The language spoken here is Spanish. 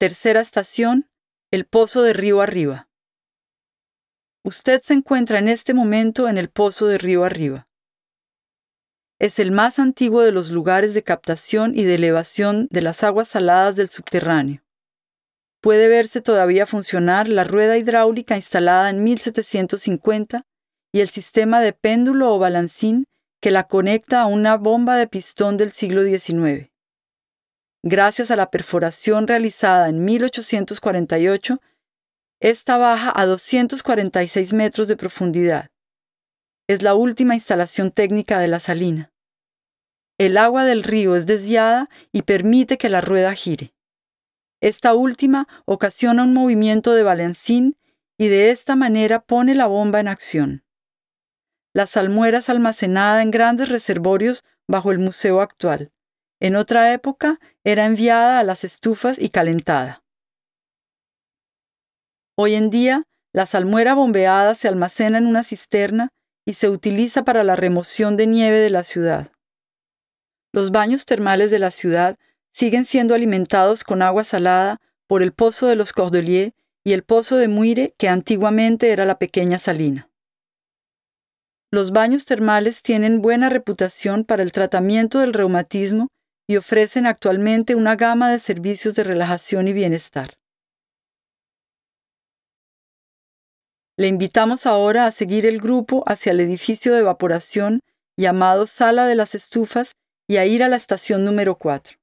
Tercera estación, el Pozo de Río Arriba. Usted se encuentra en este momento en el Pozo de Río Arriba. Es el más antiguo de los lugares de captación y de elevación de las aguas saladas del subterráneo. Puede verse todavía funcionar la rueda hidráulica instalada en 1750 y el sistema de péndulo o balancín que la conecta a una bomba de pistón del siglo XIX. Gracias a la perforación realizada en 1848, esta baja a 246 metros de profundidad. Es la última instalación técnica de la salina. El agua del río es desviada y permite que la rueda gire. Esta última ocasiona un movimiento de balancín y de esta manera pone la bomba en acción. La salmuera es almacenada en grandes reservorios bajo el museo actual. En otra época era enviada a las estufas y calentada. Hoy en día, la salmuera bombeada se almacena en una cisterna y se utiliza para la remoción de nieve de la ciudad. Los baños termales de la ciudad siguen siendo alimentados con agua salada por el pozo de los Cordeliers y el pozo de Muire, que antiguamente era la pequeña salina. Los baños termales tienen buena reputación para el tratamiento del reumatismo y ofrecen actualmente una gama de servicios de relajación y bienestar. Le invitamos ahora a seguir el grupo hacia el edificio de evaporación llamado Sala de las Estufas y a ir a la estación número 4.